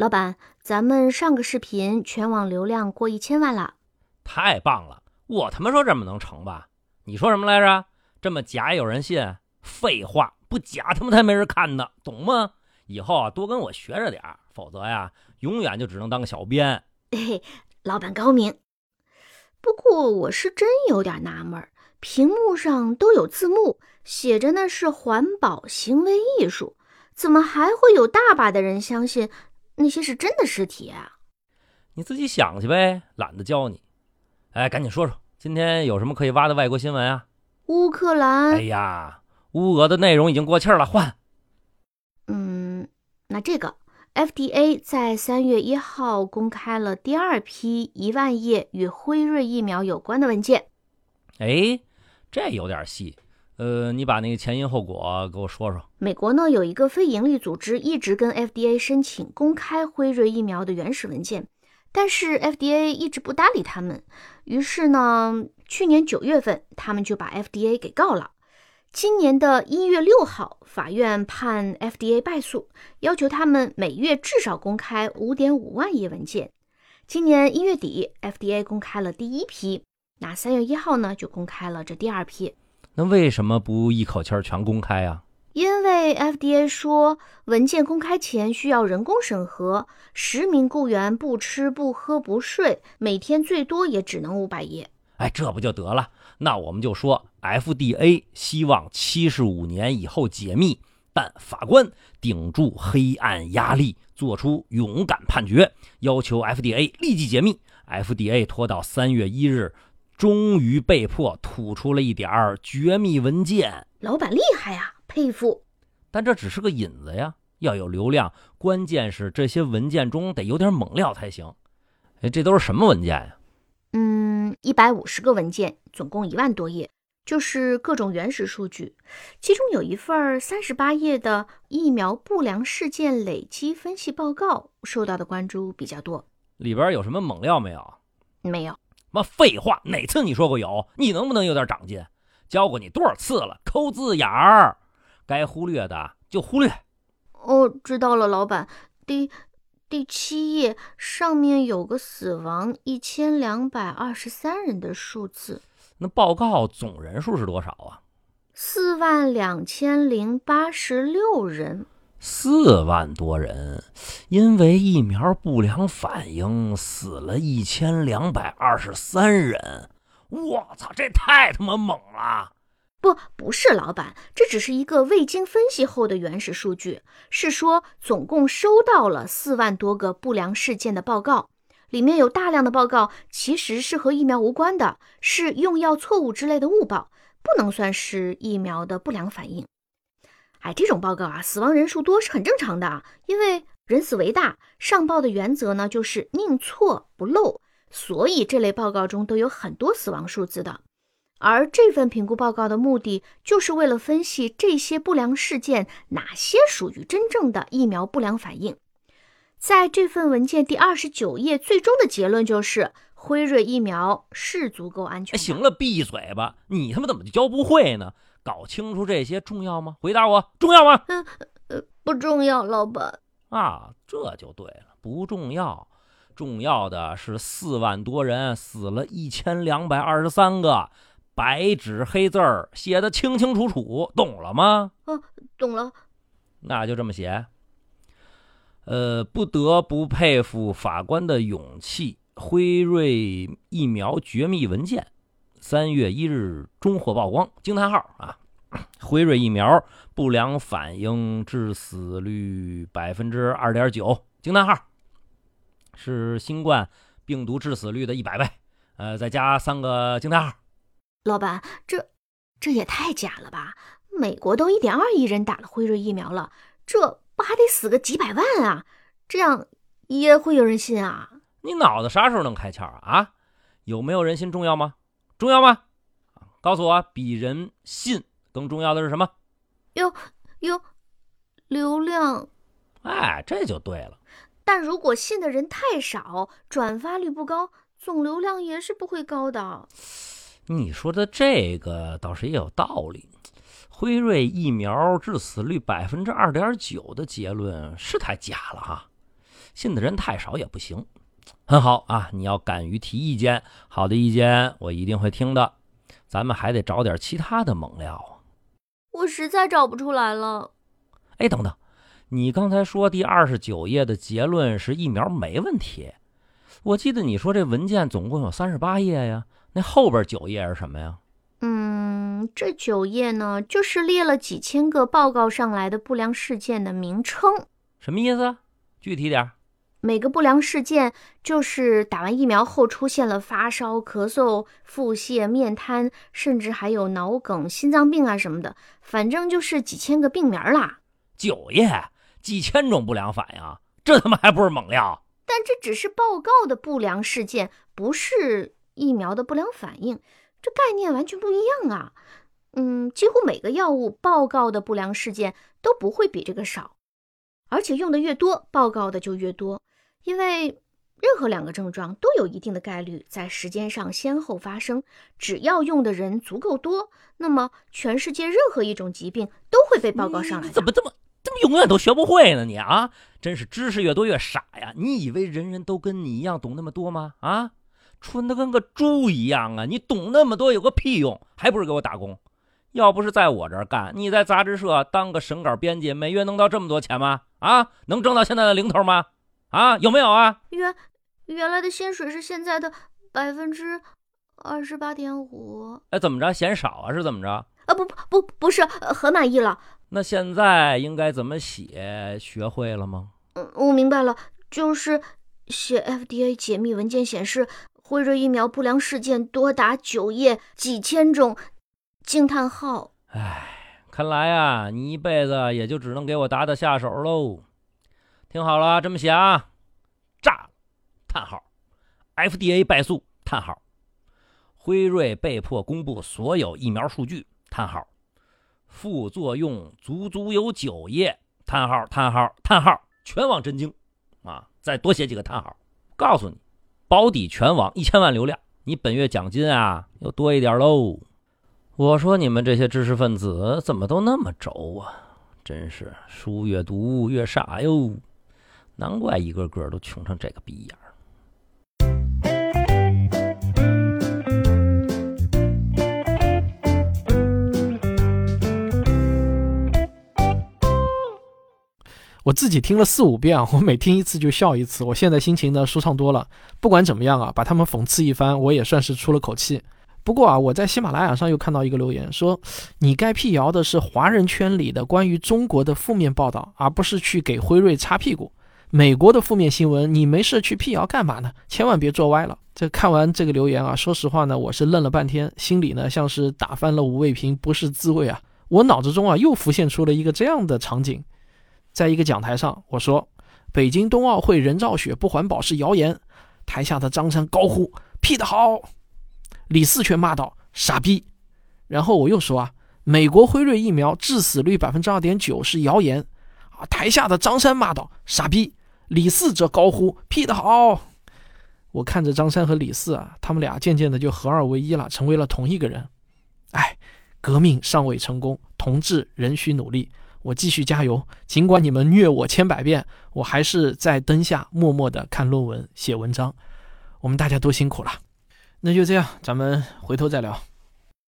老板，咱们上个视频全网流量过一千万了，太棒了！我他妈说这么能成吧？你说什么来着？这么假有人信？废话，不假他妈才没人看呢，懂吗？以后啊，多跟我学着点否则呀，永远就只能当个小编。嘿嘿，老板高明。不过我是真有点纳闷，屏幕上都有字幕，写着那是环保行为艺术，怎么还会有大把的人相信那些是真的尸体啊？你自己想去呗，懒得教你。哎，赶紧说说，今天有什么可以挖的外国新闻啊？乌克兰。哎呀，乌俄的内容已经过气了，换。嗯，那这个。FDA 在三月一号公开了第二批一万页与辉瑞疫苗有关的文件。哎，这有点细。呃，你把那个前因后果给我说说。美国呢有一个非营利组织一直跟 FDA 申请公开辉瑞疫苗的原始文件，但是 FDA 一直不搭理他们。于是呢，去年九月份他们就把 FDA 给告了。今年的一月六号，法院判 FDA 败诉，要求他们每月至少公开五点五万页文件。今年一月底，FDA 公开了第一批，那三月一号呢，就公开了这第二批。那为什么不一口气儿全公开啊？因为 FDA 说，文件公开前需要人工审核，十名雇员不吃不喝不睡，每天最多也只能五百页。哎，这不就得了？那我们就说，FDA 希望七十五年以后解密，但法官顶住黑暗压力，做出勇敢判决，要求 FDA 立即解密。FDA 拖到三月一日，终于被迫吐出了一点儿绝密文件。老板厉害呀，佩服！但这只是个引子呀，要有流量，关键是这些文件中得有点猛料才行。哎，这都是什么文件呀？嗯，一百五十个文件，总共一万多页，就是各种原始数据。其中有一份三十八页的疫苗不良事件累积分析报告，受到的关注比较多。里边有什么猛料没有？没有。妈废话，哪次你说过有？你能不能有点长进？教过你多少次了？抠字眼儿，该忽略的就忽略。哦，知道了，老板。第。第七页上面有个死亡一千两百二十三人的数字，那报告总人数是多少啊？四万两千零八十六人。四万多人，因为疫苗不良反应死了一千两百二十三人。我操，这太他妈猛了！不，不是老板，这只是一个未经分析后的原始数据。是说，总共收到了四万多个不良事件的报告，里面有大量的报告其实是和疫苗无关的，是用药错误之类的误报，不能算是疫苗的不良反应。哎，这种报告啊，死亡人数多是很正常的，因为人死为大，上报的原则呢就是宁错不漏，所以这类报告中都有很多死亡数字的。而这份评估报告的目的，就是为了分析这些不良事件哪些属于真正的疫苗不良反应。在这份文件第二十九页，最终的结论就是辉瑞疫苗是足够安全。行了，闭嘴吧！你他妈怎么就教不会呢？搞清楚这些重要吗？回答我，重要吗？嗯，呃，不重要，老板。啊，这就对了，不重要。重要的是四万多人死了一千两百二十三个。白纸黑字儿写的清清楚楚，懂了吗？啊，懂了。那就这么写。呃，不得不佩服法官的勇气。辉瑞疫苗绝密文件，三月一日终获曝光。惊叹号啊！辉瑞疫苗不良反应致死率百分之二点九。惊叹号，是新冠病毒致死率的一百倍。呃，再加三个惊叹号。老板，这这也太假了吧！美国都一点二亿人打了辉瑞疫苗了，这不还得死个几百万啊？这样也会有人信啊？你脑子啥时候能开窍啊？啊，有没有人心重要吗？重要吗？告诉我，比人信更重要的是什么？有有流量。哎，这就对了。但如果信的人太少，转发率不高，总流量也是不会高的。你说的这个倒是也有道理，辉瑞疫苗致死率百分之二点九的结论是太假了哈。信的人太少也不行。很好啊，你要敢于提意见，好的意见我一定会听的。咱们还得找点其他的猛料啊！我实在找不出来了。哎，等等，你刚才说第二十九页的结论是疫苗没问题，我记得你说这文件总共有三十八页呀，那后边九页是什么呀？嗯，这九页呢，就是列了几千个报告上来的不良事件的名称。什么意思？具体点。每个不良事件就是打完疫苗后出现了发烧、咳嗽、腹泻、面瘫，甚至还有脑梗、心脏病啊什么的，反正就是几千个病名啦。九爷，几千种不良反应，这他妈还不是猛料？但这只是报告的不良事件，不是疫苗的不良反应，这概念完全不一样啊。嗯，几乎每个药物报告的不良事件都不会比这个少，而且用的越多，报告的就越多。因为任何两个症状都有一定的概率在时间上先后发生，只要用的人足够多，那么全世界任何一种疾病都会被报告上来。怎么这么怎么永远都学不会呢？你啊，真是知识越多越傻呀！你以为人人都跟你一样懂那么多吗？啊，蠢的跟个猪一样啊！你懂那么多有个屁用？还不是给我打工？要不是在我这儿干，你在杂志社当个审稿编辑，每月能到这么多钱吗？啊，能挣到现在的零头吗？啊，有没有啊？原原来的薪水是现在的百分之二十八点五。哎，怎么着？嫌少啊？是怎么着？啊，不不不，不是，很满意了。那现在应该怎么写？学会了吗？嗯，我明白了，就是写 FDA 解密文件显示，辉瑞疫苗不良事件多达九页，几千种惊叹号。哎，看来啊，你一辈子也就只能给我打打下手喽。听好了，这么写啊，炸！叹号，FDA 败诉！叹号，辉瑞被迫公布所有疫苗数据！叹号，副作用足足有九页！叹号，叹号，叹号，全网震惊！啊，再多写几个叹号！告诉你，保底全网一千万流量，你本月奖金啊又多一点喽！我说你们这些知识分子怎么都那么轴啊？真是书越读越傻哟！难怪一个个都穷成这个逼样我自己听了四五遍啊，我每听一次就笑一次。我现在心情呢舒畅多了。不管怎么样啊，把他们讽刺一番，我也算是出了口气。不过啊，我在喜马拉雅上又看到一个留言，说你该辟谣的是华人圈里的关于中国的负面报道，而不是去给辉瑞擦屁股。美国的负面新闻，你没事去辟谣干嘛呢？千万别做歪了。这看完这个留言啊，说实话呢，我是愣了半天，心里呢像是打翻了五味瓶，不是滋味啊。我脑子中啊又浮现出了一个这样的场景，在一个讲台上，我说北京冬奥会人造雪不环保是谣言，台下的张三高呼辟得好，李四却骂道傻逼。然后我又说啊，美国辉瑞疫苗致死率百分之二点九是谣言，啊，台下的张三骂道傻逼。李四则高呼：“屁得好！”我看着张三和李四啊，他们俩渐渐的就合二为一了，成为了同一个人。哎，革命尚未成功，同志仍需努力。我继续加油，尽管你们虐我千百遍，我还是在灯下默默的看论文、写文章。我们大家都辛苦了。那就这样，咱们回头再聊。